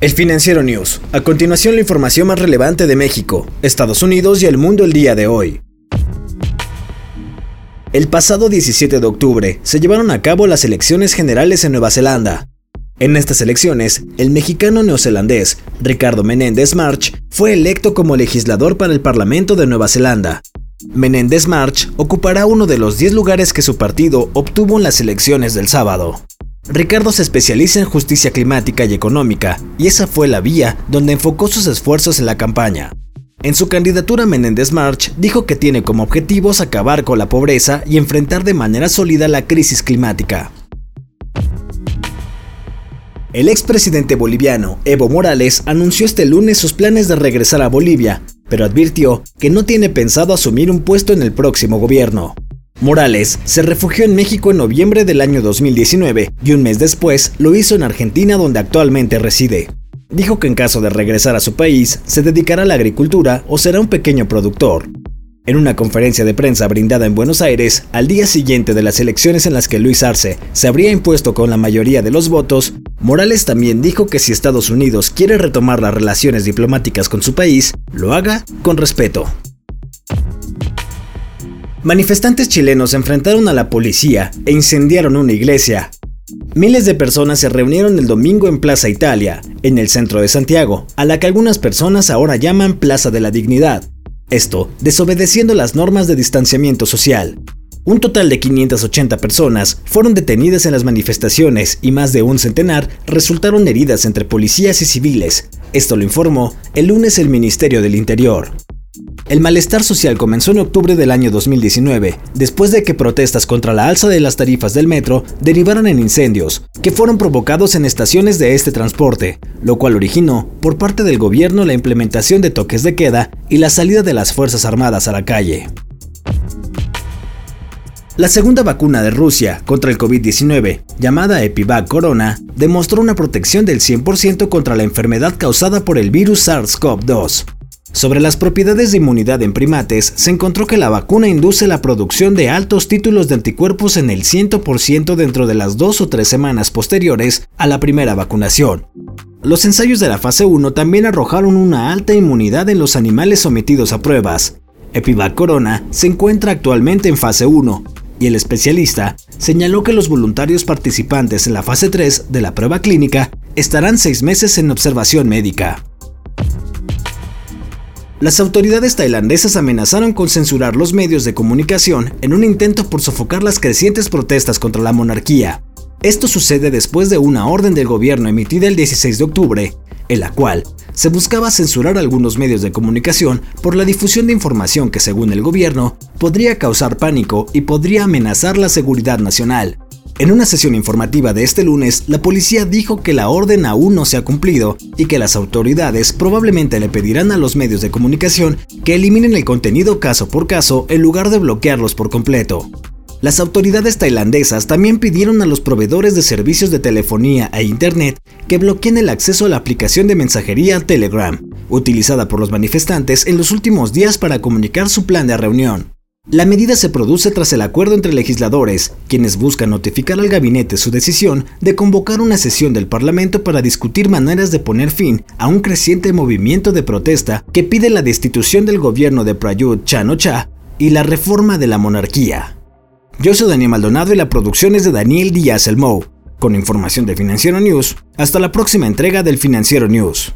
El Financiero News. A continuación la información más relevante de México, Estados Unidos y el mundo el día de hoy. El pasado 17 de octubre se llevaron a cabo las elecciones generales en Nueva Zelanda. En estas elecciones, el mexicano neozelandés Ricardo Menéndez March fue electo como legislador para el Parlamento de Nueva Zelanda. Menéndez March ocupará uno de los 10 lugares que su partido obtuvo en las elecciones del sábado. Ricardo se especializa en justicia climática y económica, y esa fue la vía donde enfocó sus esfuerzos en la campaña. En su candidatura Menéndez March dijo que tiene como objetivos acabar con la pobreza y enfrentar de manera sólida la crisis climática. El expresidente boliviano Evo Morales anunció este lunes sus planes de regresar a Bolivia, pero advirtió que no tiene pensado asumir un puesto en el próximo gobierno. Morales se refugió en México en noviembre del año 2019 y un mes después lo hizo en Argentina donde actualmente reside. Dijo que en caso de regresar a su país, se dedicará a la agricultura o será un pequeño productor. En una conferencia de prensa brindada en Buenos Aires, al día siguiente de las elecciones en las que Luis Arce se habría impuesto con la mayoría de los votos, Morales también dijo que si Estados Unidos quiere retomar las relaciones diplomáticas con su país, lo haga con respeto. Manifestantes chilenos enfrentaron a la policía e incendiaron una iglesia. Miles de personas se reunieron el domingo en Plaza Italia, en el centro de Santiago, a la que algunas personas ahora llaman Plaza de la Dignidad. Esto desobedeciendo las normas de distanciamiento social. Un total de 580 personas fueron detenidas en las manifestaciones y más de un centenar resultaron heridas entre policías y civiles. Esto lo informó el lunes el Ministerio del Interior. El malestar social comenzó en octubre del año 2019, después de que protestas contra la alza de las tarifas del metro derivaron en incendios, que fueron provocados en estaciones de este transporte, lo cual originó, por parte del gobierno, la implementación de toques de queda y la salida de las Fuerzas Armadas a la calle. La segunda vacuna de Rusia contra el COVID-19, llamada Epivac Corona, demostró una protección del 100% contra la enfermedad causada por el virus SARS-CoV-2. Sobre las propiedades de inmunidad en primates, se encontró que la vacuna induce la producción de altos títulos de anticuerpos en el 100% dentro de las dos o tres semanas posteriores a la primera vacunación. Los ensayos de la fase 1 también arrojaron una alta inmunidad en los animales sometidos a pruebas. Epivac Corona se encuentra actualmente en fase 1, y el especialista señaló que los voluntarios participantes en la fase 3 de la prueba clínica estarán seis meses en observación médica. Las autoridades tailandesas amenazaron con censurar los medios de comunicación en un intento por sofocar las crecientes protestas contra la monarquía. Esto sucede después de una orden del gobierno emitida el 16 de octubre, en la cual se buscaba censurar algunos medios de comunicación por la difusión de información que, según el gobierno, podría causar pánico y podría amenazar la seguridad nacional. En una sesión informativa de este lunes, la policía dijo que la orden aún no se ha cumplido y que las autoridades probablemente le pedirán a los medios de comunicación que eliminen el contenido caso por caso en lugar de bloquearlos por completo. Las autoridades tailandesas también pidieron a los proveedores de servicios de telefonía e Internet que bloqueen el acceso a la aplicación de mensajería Telegram, utilizada por los manifestantes en los últimos días para comunicar su plan de reunión. La medida se produce tras el acuerdo entre legisladores, quienes buscan notificar al gabinete su decisión de convocar una sesión del Parlamento para discutir maneras de poner fin a un creciente movimiento de protesta que pide la destitución del gobierno de Prayut Chan-o-cha y la reforma de la monarquía. Yo soy Daniel Maldonado y la producción es de Daniel Díaz Elmou. Con información de Financiero News, hasta la próxima entrega del Financiero News.